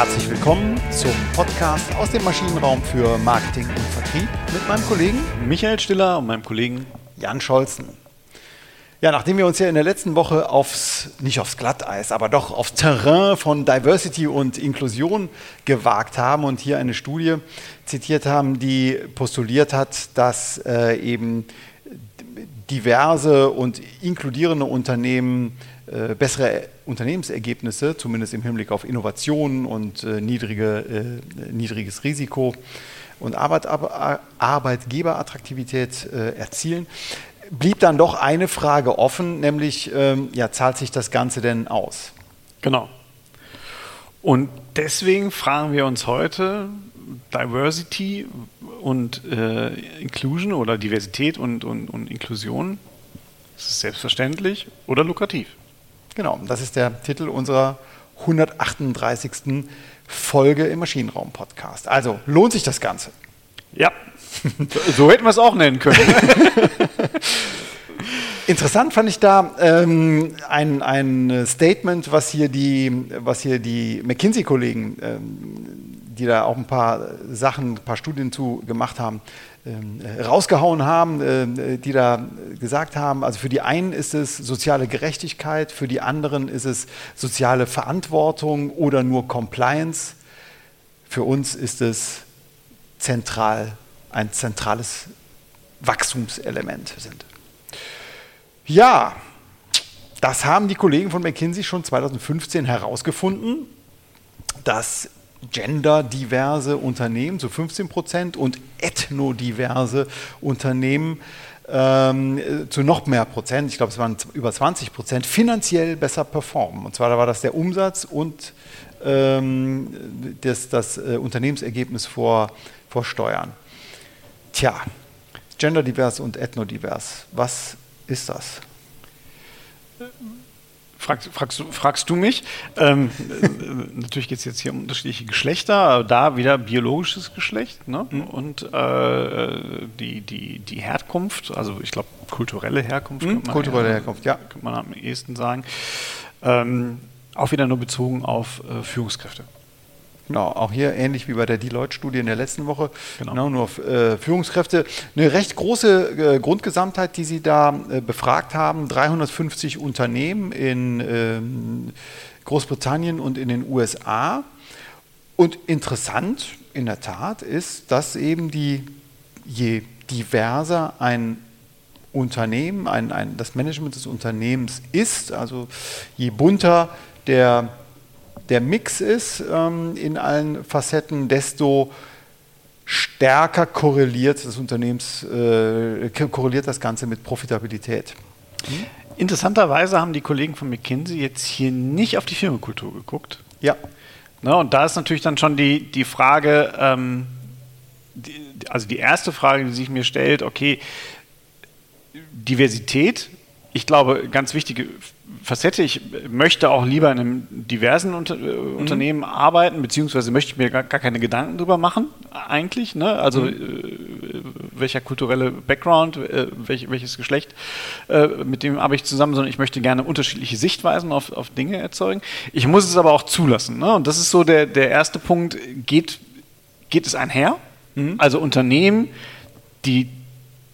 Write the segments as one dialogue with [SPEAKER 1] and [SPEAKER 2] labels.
[SPEAKER 1] Herzlich willkommen zum Podcast aus dem Maschinenraum für Marketing und Vertrieb mit meinem Kollegen
[SPEAKER 2] Michael Stiller und meinem Kollegen
[SPEAKER 1] Jan Scholzen. Ja, nachdem wir uns ja in der letzten Woche aufs, nicht aufs Glatteis, aber doch aufs Terrain von Diversity und Inklusion gewagt haben und hier eine Studie zitiert haben, die postuliert hat, dass äh, eben diverse und inkludierende Unternehmen äh, bessere Unternehmensergebnisse, zumindest im Hinblick auf Innovationen und äh, niedrige, äh, niedriges Risiko und Arbeit, Arbeitgeberattraktivität äh, erzielen blieb dann doch eine Frage offen, nämlich, ähm, ja, zahlt sich das Ganze denn aus?
[SPEAKER 2] Genau. Und deswegen fragen wir uns heute, Diversity und äh, Inclusion oder Diversität und, und, und Inklusion, ist es selbstverständlich oder lukrativ?
[SPEAKER 1] Genau, das ist der Titel unserer 138. Folge im Maschinenraum-Podcast. Also lohnt sich das Ganze?
[SPEAKER 2] Ja, so hätten wir es auch nennen können.
[SPEAKER 1] Interessant fand ich da ähm, ein, ein Statement, was hier die, was hier die McKinsey-Kollegen, ähm, die da auch ein paar Sachen, ein paar Studien zu gemacht haben, ähm, rausgehauen haben, äh, die da gesagt haben, also für die einen ist es soziale Gerechtigkeit, für die anderen ist es soziale Verantwortung oder nur Compliance. Für uns ist es zentral ein zentrales Wachstumselement sind. Ja, das haben die Kollegen von McKinsey schon 2015 herausgefunden, dass genderdiverse Unternehmen zu 15 Prozent und ethnodiverse Unternehmen ähm, zu noch mehr Prozent, ich glaube es waren über 20 Prozent, finanziell besser performen. Und zwar war das der Umsatz und ähm, das, das äh, Unternehmensergebnis vor, vor Steuern. Tja, genderdivers und ethnodivers, was ist das?
[SPEAKER 2] Fragst, fragst, fragst du mich? Ähm, natürlich geht es jetzt hier um unterschiedliche Geschlechter, da wieder biologisches Geschlecht ne? Mhm. und äh, die, die, die Herkunft, also ich glaube kulturelle Herkunft.
[SPEAKER 1] Mhm, kulturelle eher, Herkunft, ja.
[SPEAKER 2] Kann man am ehesten sagen. Ähm, auch wieder nur bezogen auf äh, Führungskräfte.
[SPEAKER 1] Genau, auch hier ähnlich wie bei der Deloitte-Studie in der letzten Woche. Genau, genau nur äh, Führungskräfte. Eine recht große äh, Grundgesamtheit, die Sie da äh, befragt haben. 350 Unternehmen in ähm, Großbritannien und in den USA. Und interessant in der Tat ist, dass eben die, je diverser ein Unternehmen, ein, ein, das Management des Unternehmens ist, also je bunter der der Mix ist ähm, in allen Facetten, desto stärker korreliert das Unternehmens, äh, korreliert das Ganze mit Profitabilität.
[SPEAKER 2] Hm? Interessanterweise haben die Kollegen von McKinsey jetzt hier nicht auf die Firmenkultur geguckt.
[SPEAKER 1] Ja.
[SPEAKER 2] Na, und da ist natürlich dann schon die, die Frage, ähm, die, also die erste Frage, die sich mir stellt, okay, Diversität, ich glaube, ganz wichtige Facette. Ich möchte auch lieber in einem diversen Unter äh, mhm. Unternehmen arbeiten, beziehungsweise möchte ich mir gar, gar keine Gedanken drüber machen, eigentlich. Ne? Also mhm. äh, welcher kulturelle Background, äh, welch, welches Geschlecht, äh, mit dem arbeite ich zusammen, sondern ich möchte gerne unterschiedliche Sichtweisen auf, auf Dinge erzeugen. Ich muss es aber auch zulassen. Ne? Und das ist so der, der erste Punkt. Geht, geht es einher? Mhm. Also Unternehmen, die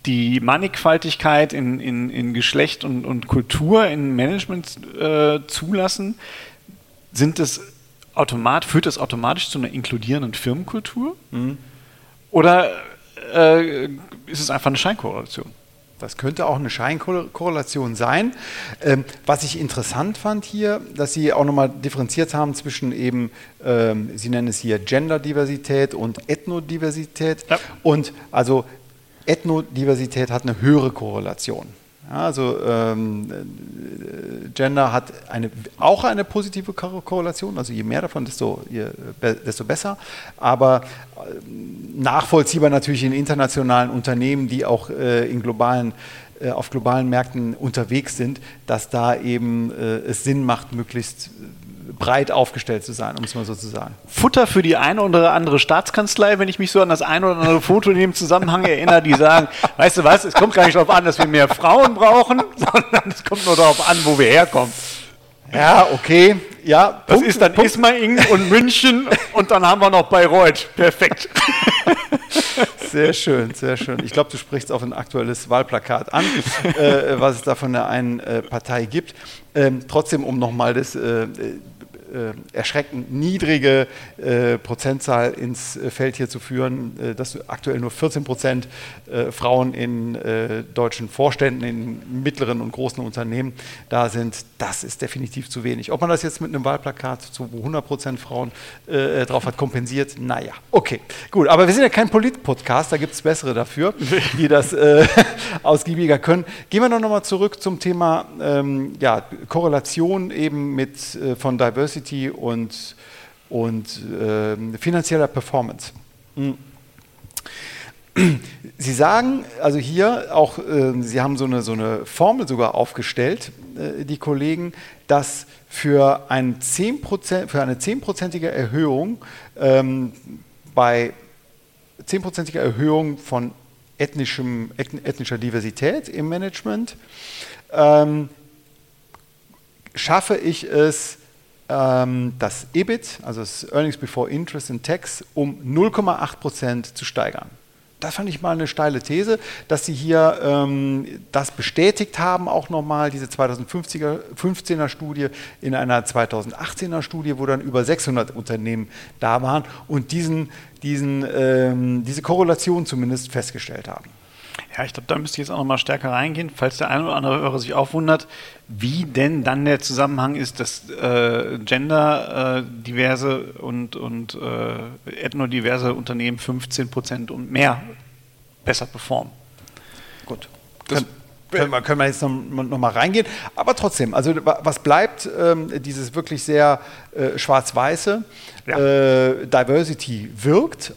[SPEAKER 2] die Mannigfaltigkeit in, in, in Geschlecht und, und Kultur in Management äh, zulassen, sind das automat, führt das automatisch zu einer inkludierenden Firmenkultur? Mhm. Oder äh, ist es einfach eine Scheinkorrelation?
[SPEAKER 1] Das könnte auch eine Scheinkorrelation sein. Ähm, was ich interessant fand hier, dass Sie auch nochmal differenziert haben zwischen eben, ähm, Sie nennen es hier Genderdiversität und Ethnodiversität. Ja. Und also Ethnodiversität hat eine höhere Korrelation. Ja, also ähm, Gender hat eine, auch eine positive Korrelation, also je mehr davon, desto, je, desto besser. Aber äh, nachvollziehbar natürlich in internationalen Unternehmen, die auch äh, in globalen, äh, auf globalen Märkten unterwegs sind, dass da eben äh, es Sinn macht, möglichst breit aufgestellt zu sein, um es mal so zu sagen.
[SPEAKER 2] Futter für die eine oder andere Staatskanzlei, wenn ich mich so an das eine oder andere Foto in dem Zusammenhang erinnere, die sagen, weißt du was, es kommt gar nicht darauf an, dass wir mehr Frauen brauchen, sondern es kommt nur darauf an, wo wir herkommen.
[SPEAKER 1] Ja, okay. Ja,
[SPEAKER 2] das Punkt, ist dann Punkt. Ismaing und München und dann haben wir noch Bayreuth. Perfekt.
[SPEAKER 1] Sehr schön, sehr schön. Ich glaube, du sprichst auf ein aktuelles Wahlplakat an, äh, was es da von der einen äh, Partei gibt. Ähm, trotzdem, um nochmal das äh, erschreckend niedrige äh, Prozentzahl ins äh, Feld hier zu führen, äh, dass aktuell nur 14 Prozent äh, Frauen in äh, deutschen Vorständen, in mittleren und großen Unternehmen da sind, das ist definitiv zu wenig. Ob man das jetzt mit einem Wahlplakat zu 100 Prozent Frauen drauf hat, kompensiert, naja, okay, gut. Aber wir sind ja kein Polit-Podcast, da gibt es bessere dafür, die das ausgiebiger können. Gehen wir doch nochmal zurück zum Thema ähm, ja, Korrelation eben mit von Diversity Diversity und, und äh, finanzieller Performance. Hm. Sie sagen, also hier auch, äh, Sie haben so eine, so eine Formel sogar aufgestellt, äh, die Kollegen, dass für, ein 10 für eine 10-prozentige Erhöhung ähm, bei 10-prozentiger Erhöhung von ethnischem, ethnischer Diversität im Management ähm, schaffe ich es, ähm, das EBIT, also das Earnings Before Interest and Tax, um 0,8 Prozent zu steigern. Das fand ich mal eine steile These, dass Sie hier ähm, das bestätigt haben, auch nochmal, diese 2015er Studie in einer 2018er Studie, wo dann über 600 Unternehmen da waren und diesen, diesen, ähm, diese Korrelation zumindest festgestellt haben.
[SPEAKER 2] Ja, ich glaube, da müsste ich jetzt auch noch mal stärker reingehen, falls der eine oder andere Hörer sich auch wundert, wie denn dann der Zusammenhang ist, dass äh, Gender äh, diverse und, und äh, ethnodiverse Unternehmen 15 Prozent und mehr besser performen.
[SPEAKER 1] Gut. Das können wir, können wir jetzt noch, noch, mal reingehen. Aber trotzdem, also was bleibt, ähm, dieses wirklich sehr äh, schwarz-weiße, ja. äh, Diversity wirkt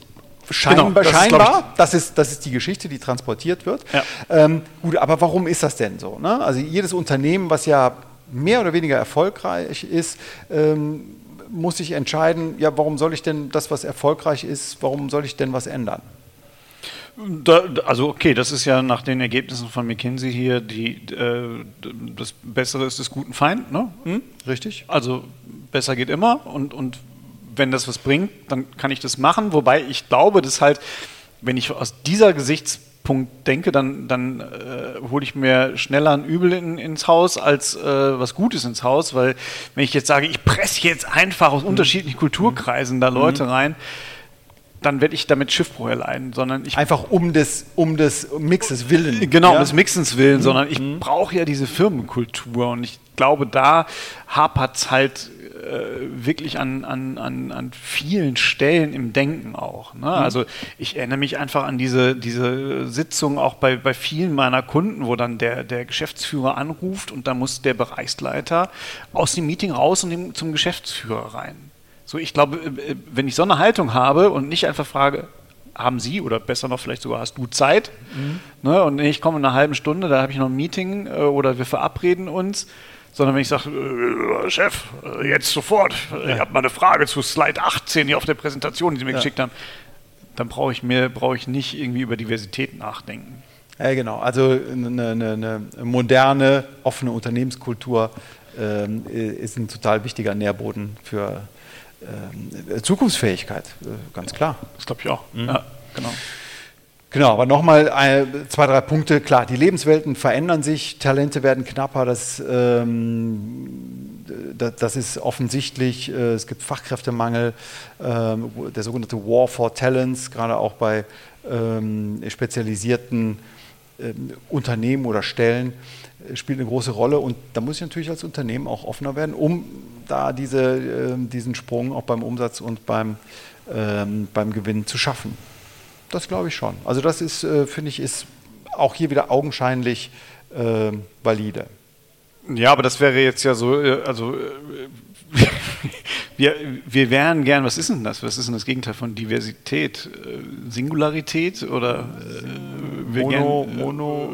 [SPEAKER 1] Scheinbar, genau, das scheinbar. Ist, das, ist, das ist die Geschichte, die transportiert wird. Ja. Ähm, gut, aber warum ist das denn so? Ne? Also jedes Unternehmen, was ja mehr oder weniger erfolgreich ist, ähm, muss sich entscheiden, ja, warum soll ich denn das, was erfolgreich ist, warum soll ich denn was ändern?
[SPEAKER 2] Da, also okay, das ist ja nach den Ergebnissen von McKinsey hier die, äh, das Bessere ist des guten Feind, ne? Hm? Richtig. Also besser geht immer und, und wenn das was bringt, dann kann ich das machen. Wobei ich glaube, dass halt, wenn ich aus dieser Gesichtspunkt denke, dann, dann äh, hole ich mir schneller ein Übel in, ins Haus als äh, was Gutes ins Haus, weil wenn ich jetzt sage, ich presse jetzt einfach aus mhm. unterschiedlichen Kulturkreisen da Leute mhm. rein, dann werde ich damit Schiffbruch erleiden, sondern ich
[SPEAKER 1] einfach um des um des Mixes willen.
[SPEAKER 2] Genau, ja? um des Mixens willen, mhm. sondern ich mhm. brauche ja diese Firmenkultur und ich glaube, da hapert es halt äh, wirklich an, an, an, an vielen Stellen im Denken auch. Ne? Mhm. Also ich erinnere mich einfach an diese, diese Sitzung auch bei, bei vielen meiner Kunden, wo dann der, der Geschäftsführer anruft und da muss der Bereichsleiter aus dem Meeting raus und zum Geschäftsführer rein. So, ich glaube, äh, wenn ich so eine Haltung habe und nicht einfach frage, haben Sie oder besser noch vielleicht sogar hast du Zeit? Mhm. Ne, und ich komme in einer halben Stunde, da habe ich noch ein Meeting äh, oder wir verabreden uns sondern wenn ich sage, äh, Chef, äh, jetzt sofort, ja. ich habe mal eine Frage zu Slide 18 hier auf der Präsentation, die Sie mir ja. geschickt haben, dann brauche ich mir brauche ich nicht irgendwie über Diversität nachdenken.
[SPEAKER 1] Ja, genau. Also eine, eine, eine moderne, offene Unternehmenskultur ähm, ist ein total wichtiger Nährboden für ähm, Zukunftsfähigkeit, äh, ganz klar.
[SPEAKER 2] Das glaube ich auch. Mhm. Ja, genau.
[SPEAKER 1] Genau, aber nochmal zwei, drei Punkte. Klar, die Lebenswelten verändern sich, Talente werden knapper, das, ähm, das, das, ist offensichtlich. Äh, es gibt Fachkräftemangel, ähm, der sogenannte War for Talents, gerade auch bei ähm, spezialisierten ähm, Unternehmen oder Stellen, äh, spielt eine große Rolle. Und da muss ich natürlich als Unternehmen auch offener werden, um da diese, äh, diesen Sprung auch beim Umsatz und beim, ähm, beim Gewinn zu schaffen. Das glaube ich schon. Also das ist, äh, finde ich, ist auch hier wieder augenscheinlich äh, valide.
[SPEAKER 2] Ja, aber das wäre jetzt ja so, äh, also äh, wir, wir wären gern, was ist denn das? Was ist denn das Gegenteil von Diversität? Singularität oder wir
[SPEAKER 1] Mono,
[SPEAKER 2] gern,
[SPEAKER 1] Mono,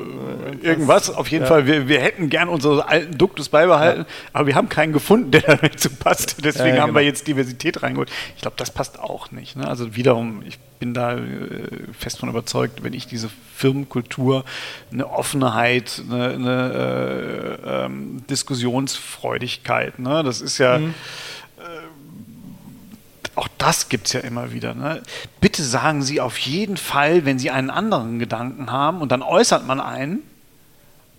[SPEAKER 2] äh, irgendwas. Auf jeden Fall, wir, wir hätten gern unsere alten Duktus beibehalten, aber wir haben keinen gefunden, der dazu passt. Deswegen
[SPEAKER 1] Ja,
[SPEAKER 2] haben wir
[SPEAKER 1] genau.
[SPEAKER 2] jetzt Diversität reingeholt. Ich glaube, das passt auch nicht. Ne? Also wiederum, ich bin da äh, fest von überzeugt, wenn ich diese Firmenkultur, eine Offenheit, eine, eine äh, ähm, Diskussionsfreudigkeit, ne? das ist ja auch das gibt es ja immer wieder. Ne? Bitte sagen Sie auf jeden Fall, wenn Sie einen anderen Gedanken haben und dann äußert man einen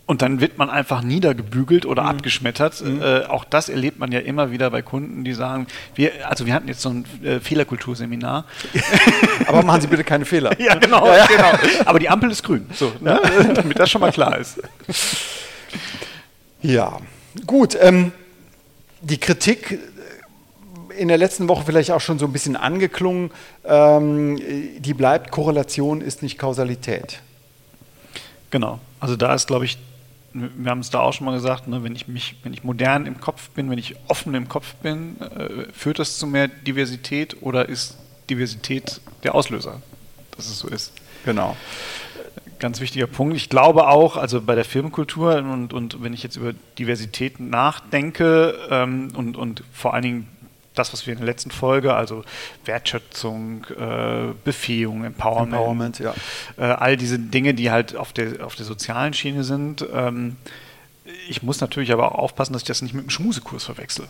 [SPEAKER 2] und dann wird man einfach niedergebügelt oder abgeschmettert. Äh, auch das erlebt man ja immer wieder bei Kunden, die sagen, wir, also wir hatten jetzt so ein äh, Fehlerkulturseminar.
[SPEAKER 1] Aber machen Sie bitte keine Fehler.
[SPEAKER 2] ja, genau, genau. Aber die Ampel ist grün, so, ne? damit das schon mal klar ist.
[SPEAKER 1] Ja, gut. Ähm, die Kritik in der letzten Woche vielleicht auch schon so ein bisschen angeklungen. Ähm, die bleibt, Korrelation ist nicht Kausalität.
[SPEAKER 2] Genau. Also da ist, glaube ich, wir haben es da auch schon mal gesagt, ne, wenn ich mich, wenn ich modern im Kopf bin, wenn ich offen im Kopf bin, äh, führt das zu mehr Diversität oder ist Diversität der Auslöser, dass es so ist?
[SPEAKER 1] Genau.
[SPEAKER 2] Ganz wichtiger Punkt. Ich glaube auch, also bei der Firmenkultur und, und wenn ich jetzt über Diversität nachdenke ähm, und, und vor allen Dingen das, was wir in der letzten Folge, also Wertschätzung, äh, Befähigung, Empowerment,
[SPEAKER 1] Empowerment, ja.
[SPEAKER 2] äh, all diese Dinge, die halt auf der, auf der sozialen Schiene sind. Ähm, ich muss natürlich aber auch aufpassen, dass ich das nicht mit einem Schmusekurs verwechsel.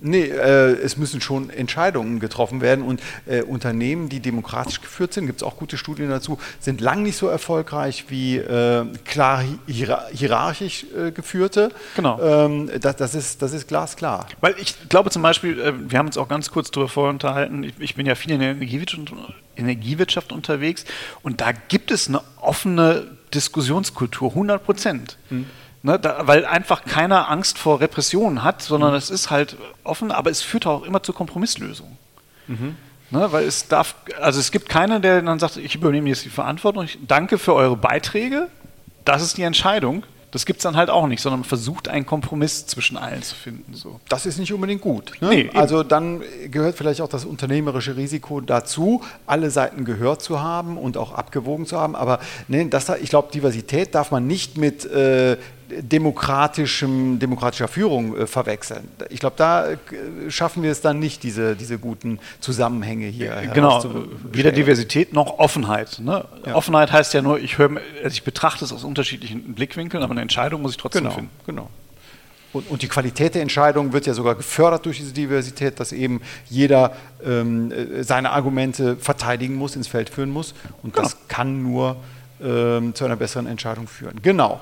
[SPEAKER 1] Nee, äh, es müssen schon Entscheidungen getroffen werden und äh, Unternehmen, die demokratisch geführt sind, gibt es auch gute Studien dazu, sind lang nicht so erfolgreich wie äh, klar hier hierarchisch äh, geführte.
[SPEAKER 2] Genau.
[SPEAKER 1] Ähm, das, das, ist, das ist glasklar.
[SPEAKER 2] Weil ich glaube zum Beispiel, äh, wir haben uns auch ganz kurz darüber vorher unterhalten, ich, ich bin ja viel in der Energiewirtschaft, Energiewirtschaft unterwegs und da gibt es eine offene Diskussionskultur, 100 Prozent. Ne, da, weil einfach keiner Angst vor Repressionen hat, sondern es ist halt offen, aber es führt auch immer zur Kompromisslösung. Ne, weil es darf, also es gibt keinen, der dann sagt, ich übernehme jetzt die Verantwortung, ich danke für eure Beiträge, das ist die Entscheidung. Das gibt es dann halt auch nicht, sondern man versucht einen Kompromiss zwischen allen zu finden. So.
[SPEAKER 1] Das ist nicht unbedingt gut. Ne?
[SPEAKER 2] Nee,
[SPEAKER 1] also dann gehört vielleicht auch das unternehmerische Risiko dazu, alle Seiten gehört zu haben und auch abgewogen zu haben. Aber ne, das, ich glaube, Diversität darf man nicht mit äh, demokratischem, demokratischer Führung äh, verwechseln. Ich glaube, da äh, schaffen wir es dann nicht, diese, diese guten Zusammenhänge hier
[SPEAKER 2] Genau,
[SPEAKER 1] herauszustellen.
[SPEAKER 2] weder Diversität noch Offenheit. Ne?
[SPEAKER 1] Ja.
[SPEAKER 2] Offenheit heißt ja nur, ich, höre, also ich betrachte es aus unterschiedlichen Blickwinkeln, aber eine Entscheidung muss ich trotzdem
[SPEAKER 1] Genau,
[SPEAKER 2] finden.
[SPEAKER 1] genau. Und, und die Qualität der Entscheidung wird ja sogar gefördert durch diese Diversität, dass eben jeder ähm, äh, seine Argumente verteidigen muss, ins Feld führen muss. Und das kann nur ähm, zu einer besseren Entscheidung führen. Genau.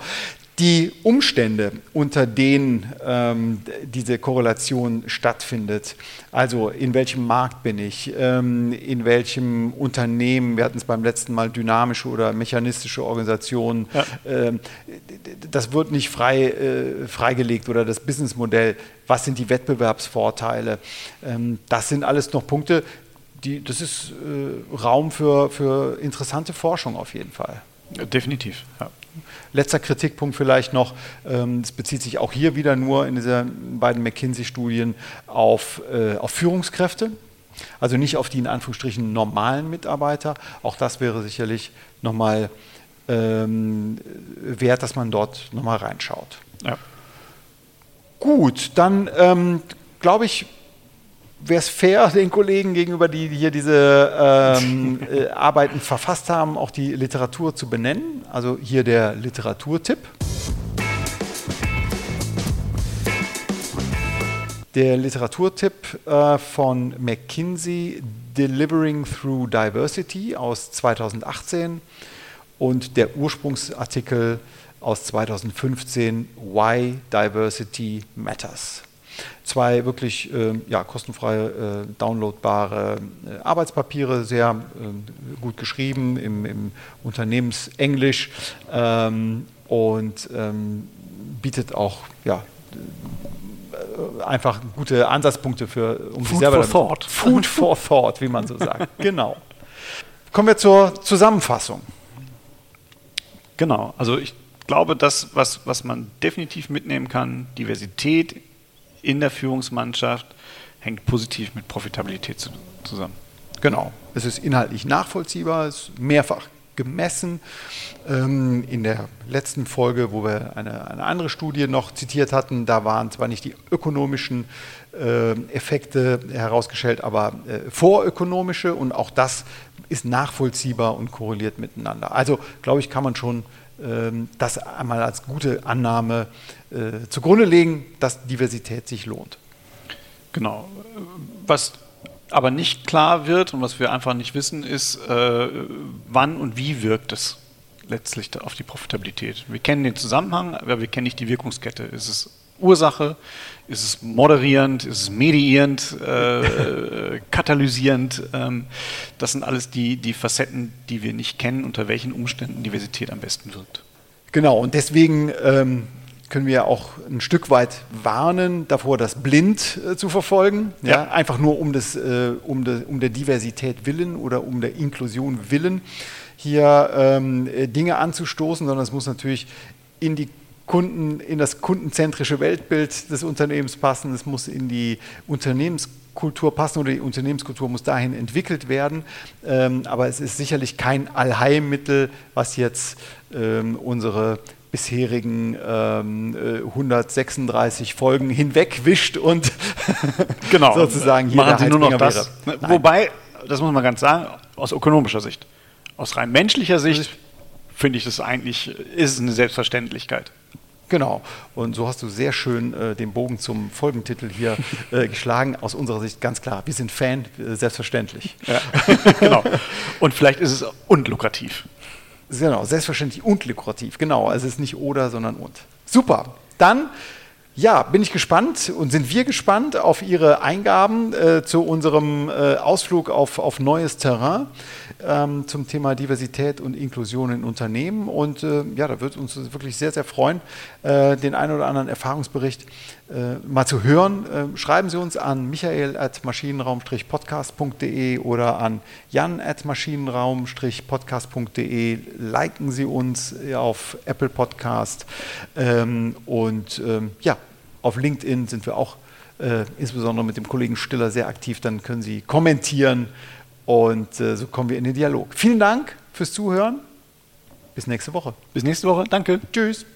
[SPEAKER 1] Die Umstände, unter denen ähm, diese Korrelation stattfindet, also in welchem Markt bin ich, ähm, in welchem Unternehmen, wir hatten es beim letzten Mal dynamische oder mechanistische Organisationen,
[SPEAKER 2] Ja.
[SPEAKER 1] ähm, das wird nicht frei, äh, freigelegt oder das Businessmodell, was sind die Wettbewerbsvorteile, ähm, das sind alles noch Punkte, die, das ist äh, Raum für, für interessante Forschung auf jeden Fall.
[SPEAKER 2] Definitiv. Ja.
[SPEAKER 1] Letzter Kritikpunkt vielleicht noch, ähm, es bezieht sich auch hier wieder nur in diesen beiden McKinsey-Studien auf, äh, auf Führungskräfte, also nicht auf die in Anführungsstrichen normalen Mitarbeiter. Auch das wäre sicherlich nochmal ähm, wert, dass man dort nochmal reinschaut.
[SPEAKER 2] Ja.
[SPEAKER 1] Gut, dann ähm, glaube ich, wäre es fair, den Kollegen gegenüber, die hier diese ähm, äh, Arbeiten verfasst haben, auch die Literatur zu benennen. Also hier der Literaturtipp. Der Literaturtipp äh, von McKinsey, Delivering Through Diversity aus 2018 und der Ursprungsartikel aus 2015, Why Diversity Matters. Zwei wirklich äh, ja, kostenfreie, äh, downloadbare äh, Arbeitspapiere, sehr äh, gut geschrieben im, im Unternehmensenglisch ähm, und ähm, bietet auch ja, äh, einfach gute Ansatzpunkte für um sich
[SPEAKER 2] Food
[SPEAKER 1] selber
[SPEAKER 2] for thought.
[SPEAKER 1] Food for thought, wie man so sagt. genau. Kommen wir zur Zusammenfassung.
[SPEAKER 2] Genau, also ich glaube, das, was, was man definitiv mitnehmen kann, Diversität in der Führungsmannschaft hängt positiv mit Profitabilität zu, zusammen.
[SPEAKER 1] Genau. Es ist inhaltlich nachvollziehbar, es ist mehrfach gemessen. Ähm, in der letzten Folge, wo wir eine, eine, andere Studie noch zitiert hatten, da waren zwar nicht die ökonomischen äh, Effekte herausgestellt, aber äh, vorökonomische und auch das ist nachvollziehbar und korreliert miteinander. Also glaube ich, kann man schon das einmal als gute Annahme äh, zugrunde legen, dass Diversität sich lohnt.
[SPEAKER 2] Genau. Was aber nicht klar wird und was wir einfach nicht wissen, ist, äh, wann und wie wirkt es letztlich auf die Profitabilität. Wir kennen den Zusammenhang, aber wir kennen nicht die Wirkungskette. Ist es Ursache? Ist es moderierend? Ist es mediierend? Äh, katalysierend? Ähm, das sind alles die, die Facetten, die wir nicht kennen, unter welchen Umständen Diversität am besten wirkt.
[SPEAKER 1] Genau, und deswegen ähm, können wir auch ein Stück weit warnen davor, das blind äh, zu verfolgen. Ja. ja. einfach nur um, das, äh, um, de, um der Diversität willen oder um der Inklusion willen hier ähm, äh, Dinge anzustoßen, sondern es muss natürlich in die Kunden, in das kundenzentrische Weltbild des Unternehmens passen. Es muss in die Unternehmenskultur passen oder die Unternehmenskultur muss dahin entwickelt werden. Ähm, aber es ist sicherlich kein Allheilmittel, was jetzt ähm, unsere bisherigen ähm, 136 äh, Folgen hinwegwischt und
[SPEAKER 2] genau.
[SPEAKER 1] sozusagen
[SPEAKER 2] hier machen Sie nur noch das. Wobei, das muss man ganz sagen, aus ökonomischer Sicht. Aus rein menschlicher Sicht finde ich das eigentlich, ist es eine Selbstverständlichkeit.
[SPEAKER 1] Genau. Und so hast du sehr schön äh, den Bogen zum Folgentitel hier äh, geschlagen. Aus unserer Sicht ganz klar. Wir sind Fan, äh, selbstverständlich. Ja.
[SPEAKER 2] genau. Und vielleicht ist es unlukrativ.
[SPEAKER 1] Genau, selbstverständlich und lukrativ. Genau, also es ist nicht oder, sondern und. Super. Dann ja, bin ich gespannt und sind wir gespannt auf Ihre Eingaben äh, zu unserem äh, Ausflug auf, auf neues Terrain ähm, zum Thema Diversität und Inklusion in Unternehmen. Und äh, ja, da wird uns wirklich sehr, sehr freuen, äh, den einen oder anderen Erfahrungsbericht äh, mal zu hören. Äh, schreiben Sie uns an michael at maschinenraum-podcast.de oder an jan at maschinenraum-podcast.de. Liken Sie uns auf Apple Podcast. Ähm, und ähm, ja, auf LinkedIn sind wir auch äh, insbesondere mit dem Kollegen Stiller sehr aktiv. Dann können Sie kommentieren und äh, so kommen wir in den Dialog. Vielen Dank fürs Zuhören. Bis nächste Woche.
[SPEAKER 2] Bis nächste Woche. Danke.
[SPEAKER 1] Tschüss.